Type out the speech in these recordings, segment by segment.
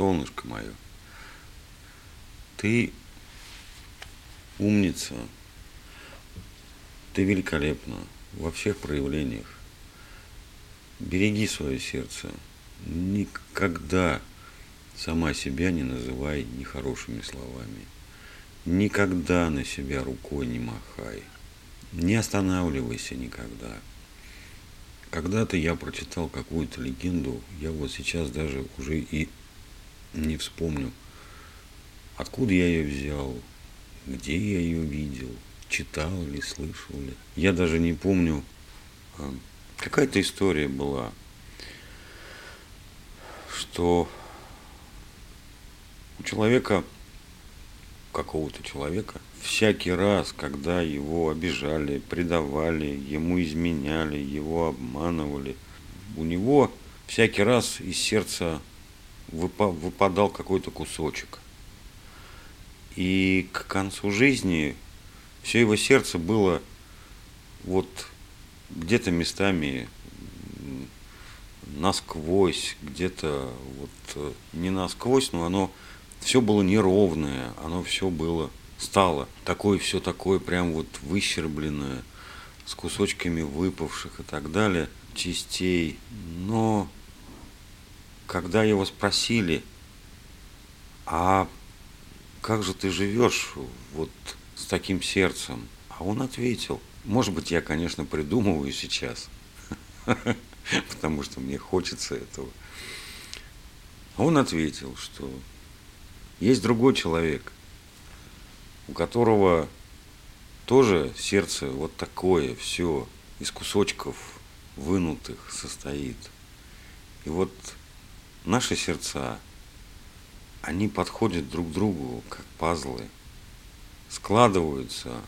солнышко мое, ты умница, ты великолепна во всех проявлениях. Береги свое сердце. Никогда сама себя не называй нехорошими словами. Никогда на себя рукой не махай. Не останавливайся никогда. Когда-то я прочитал какую-то легенду, я вот сейчас даже уже и не вспомню, откуда я ее взял, где я ее видел, читал ли, слышал ли. Я даже не помню, а, какая-то история была, что у человека, какого-то человека, всякий раз, когда его обижали, предавали, ему изменяли, его обманывали, у него всякий раз из сердца выпадал какой-то кусочек. И к концу жизни все его сердце было вот где-то местами насквозь, где-то вот э, не насквозь, но оно все было неровное, оно все было стало такое все такое прям вот выщербленное, с кусочками выпавших и так далее, частей. Но когда его спросили, а как же ты живешь вот с таким сердцем? А он ответил, может быть, я, конечно, придумываю сейчас, потому что мне хочется этого. Он ответил, что есть другой человек, у которого тоже сердце вот такое, все из кусочков вынутых состоит. И вот наши сердца, они подходят друг к другу, как пазлы, складываются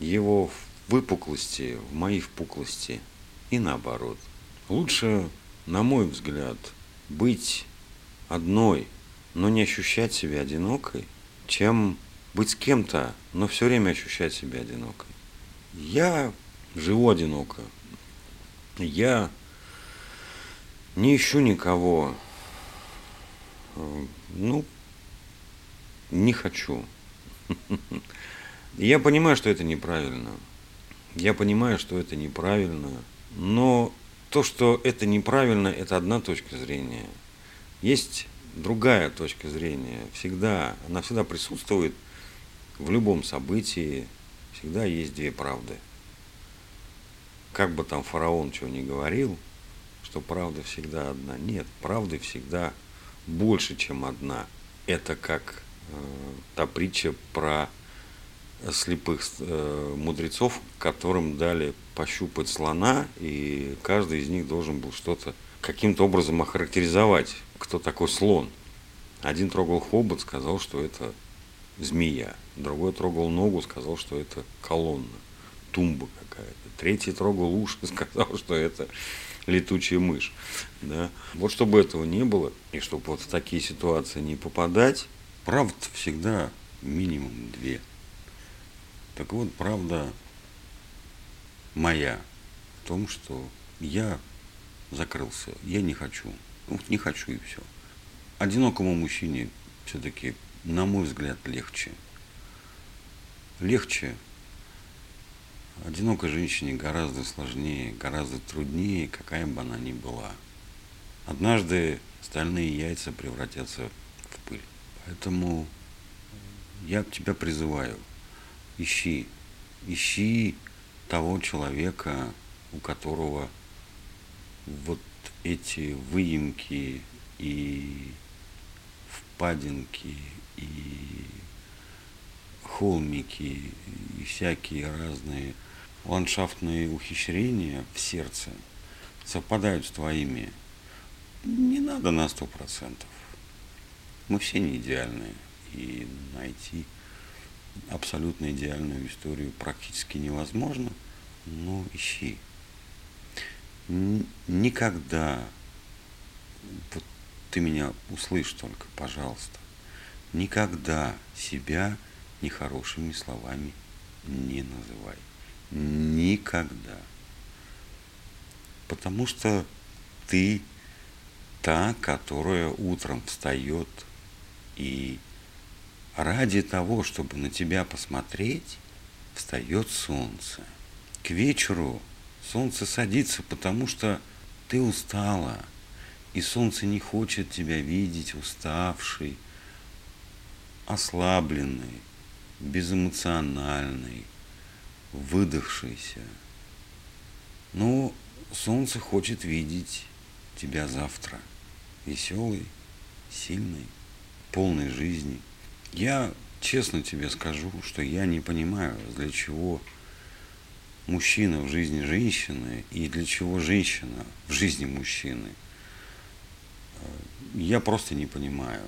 его выпуклости, в мои впуклости и наоборот. Лучше, на мой взгляд, быть одной – но не ощущать себя одинокой, чем быть с кем-то, но все время ощущать себя одинокой. Я живу одиноко. Я не ищу никого. Ну, не хочу. Я понимаю, что это неправильно. Я понимаю, что это неправильно. Но то, что это неправильно, это одна точка зрения. Есть другая точка зрения. Всегда, она всегда присутствует в любом событии. Всегда есть две правды. Как бы там фараон чего ни говорил, что правда всегда одна. Нет, правды всегда больше, чем одна. Это как э, та притча про слепых э, мудрецов, которым дали пощупать слона, и каждый из них должен был что-то каким-то образом охарактеризовать кто такой слон. Один трогал хобот, сказал, что это змея. Другой трогал ногу, сказал, что это колонна, тумба какая-то. Третий трогал уши, сказал, что это летучая мышь. Да? Вот чтобы этого не было, и чтобы вот в такие ситуации не попадать, правда всегда минимум две. Так вот, правда моя в том, что я закрылся, я не хочу. Ну, не хочу и все. Одинокому мужчине все-таки, на мой взгляд, легче. Легче. Одинокой женщине гораздо сложнее, гораздо труднее, какая бы она ни была. Однажды стальные яйца превратятся в пыль. Поэтому я тебя призываю, ищи, ищи того человека, у которого вот эти выемки и впадинки и холмики и всякие разные ландшафтные ухищрения в сердце совпадают с твоими. Не надо на сто процентов. Мы все не идеальные. И найти абсолютно идеальную историю практически невозможно. Но ищи никогда, вот ты меня услышь только, пожалуйста, никогда себя нехорошими словами не называй. Никогда. Потому что ты та, которая утром встает и ради того, чтобы на тебя посмотреть, встает солнце. К вечеру солнце садится, потому что ты устала, и солнце не хочет тебя видеть уставшей, ослабленной, безэмоциональной, выдохшейся. Но солнце хочет видеть тебя завтра веселый, сильный, полной жизни. Я честно тебе скажу, что я не понимаю, для чего мужчина в жизни женщины и для чего женщина в жизни мужчины. Я просто не понимаю,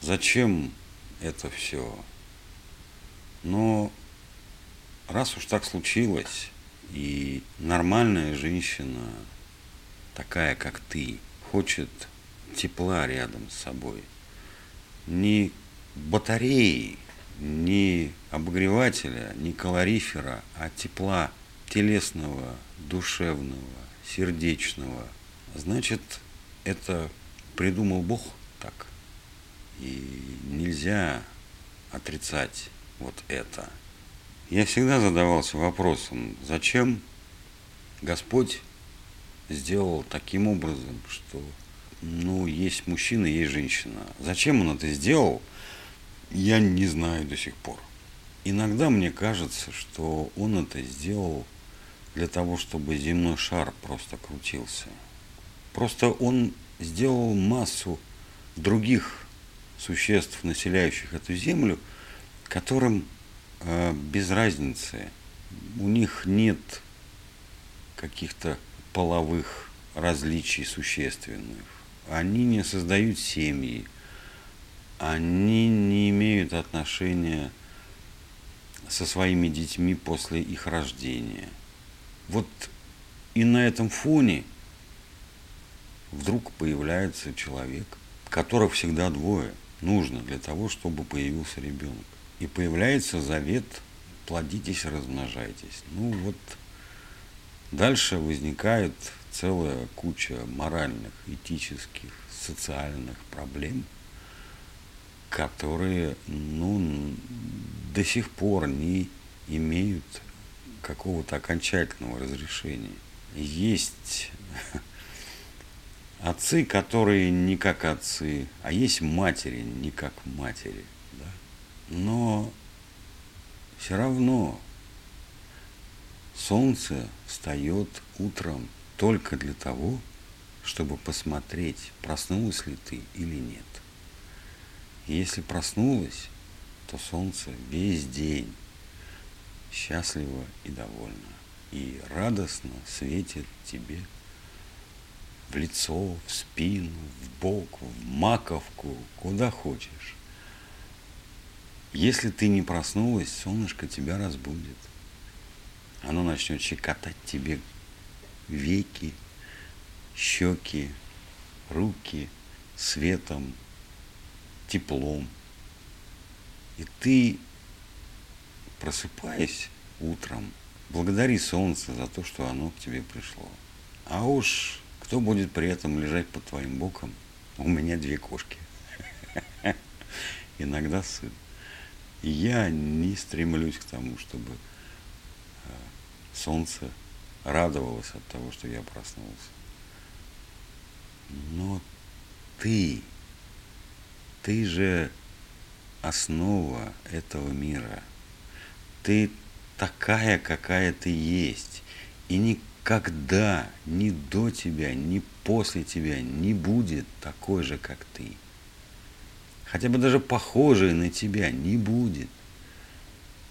зачем это все. Но раз уж так случилось, и нормальная женщина, такая как ты, хочет тепла рядом с собой, не батареи, не обогревателя, не калорифера, а тепла телесного, душевного, сердечного. Значит, это придумал Бог так. И нельзя отрицать вот это. Я всегда задавался вопросом, зачем Господь сделал таким образом, что ну, есть мужчина, есть женщина. Зачем он это сделал, я не знаю до сих пор. Иногда мне кажется, что он это сделал для того, чтобы земной шар просто крутился. Просто он сделал массу других существ, населяющих эту землю, которым без разницы. У них нет каких-то половых различий существенных они не создают семьи, они не имеют отношения со своими детьми после их рождения. Вот и на этом фоне вдруг появляется человек, которых всегда двое нужно для того, чтобы появился ребенок. И появляется завет плодитесь, размножайтесь. Ну вот дальше возникает целая куча моральных, этических, социальных проблем, которые ну, до сих пор не имеют какого-то окончательного разрешения. Есть отцы, которые не как отцы, а есть матери не как матери. Но все равно солнце встает утром только для того, чтобы посмотреть, проснулась ли ты или нет. И если проснулась, то солнце весь день счастливо и довольно, и радостно светит тебе в лицо, в спину, в бок, в маковку, куда хочешь. Если ты не проснулась, солнышко тебя разбудит. Оно начнет щекотать тебе веки, щеки, руки светом, теплом. И ты, просыпаясь утром, благодари солнце за то, что оно к тебе пришло. А уж кто будет при этом лежать под твоим боком? У меня две кошки. Иногда сын. Я не стремлюсь к тому, чтобы э, солнце радовалась от того, что я проснулся. Но ты, ты же основа этого мира. Ты такая, какая ты есть. И никогда ни до тебя, ни после тебя не будет такой же, как ты. Хотя бы даже похожей на тебя не будет.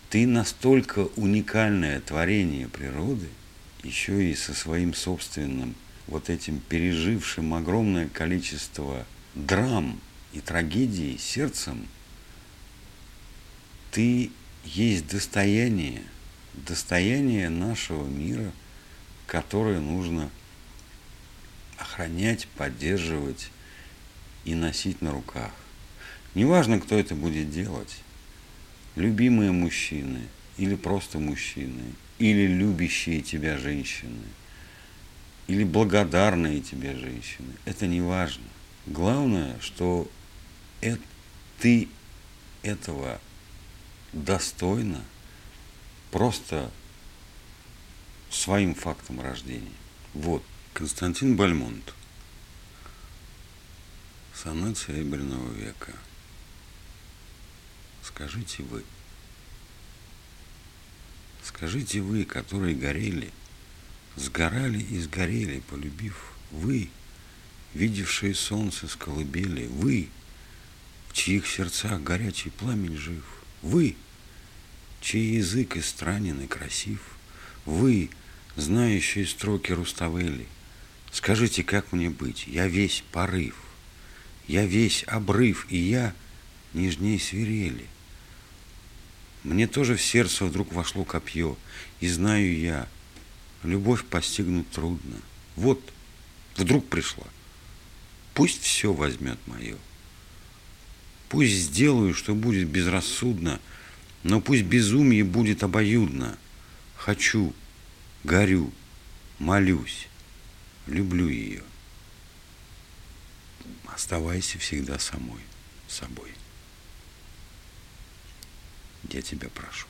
Ты настолько уникальное творение природы – еще и со своим собственным вот этим пережившим огромное количество драм и трагедий сердцем, ты есть достояние, достояние нашего мира, которое нужно охранять, поддерживать и носить на руках. Неважно, кто это будет делать. Любимые мужчины или просто мужчины – или любящие тебя женщины, или благодарные тебе женщины, это не важно. Главное, что это, ты этого достойно просто своим фактом рождения. Вот. Константин Бальмонт. Сонет Серебряного века. Скажите вы. Скажите вы, которые горели, сгорали и сгорели, полюбив вы, видевшие солнце с колыбели, вы, в чьих сердцах горячий пламень жив, вы, чей язык истранен и красив, вы, знающие строки Руставели, скажите, как мне быть, я весь порыв, я весь обрыв, и я нежней свирели. Мне тоже в сердце вдруг вошло копье, и знаю я, любовь постигнуть трудно. Вот, вдруг пришла. Пусть все возьмет мое. Пусть сделаю, что будет безрассудно, но пусть безумие будет обоюдно. Хочу, горю, молюсь, люблю ее. Оставайся всегда самой, собой. Я тебя прошу.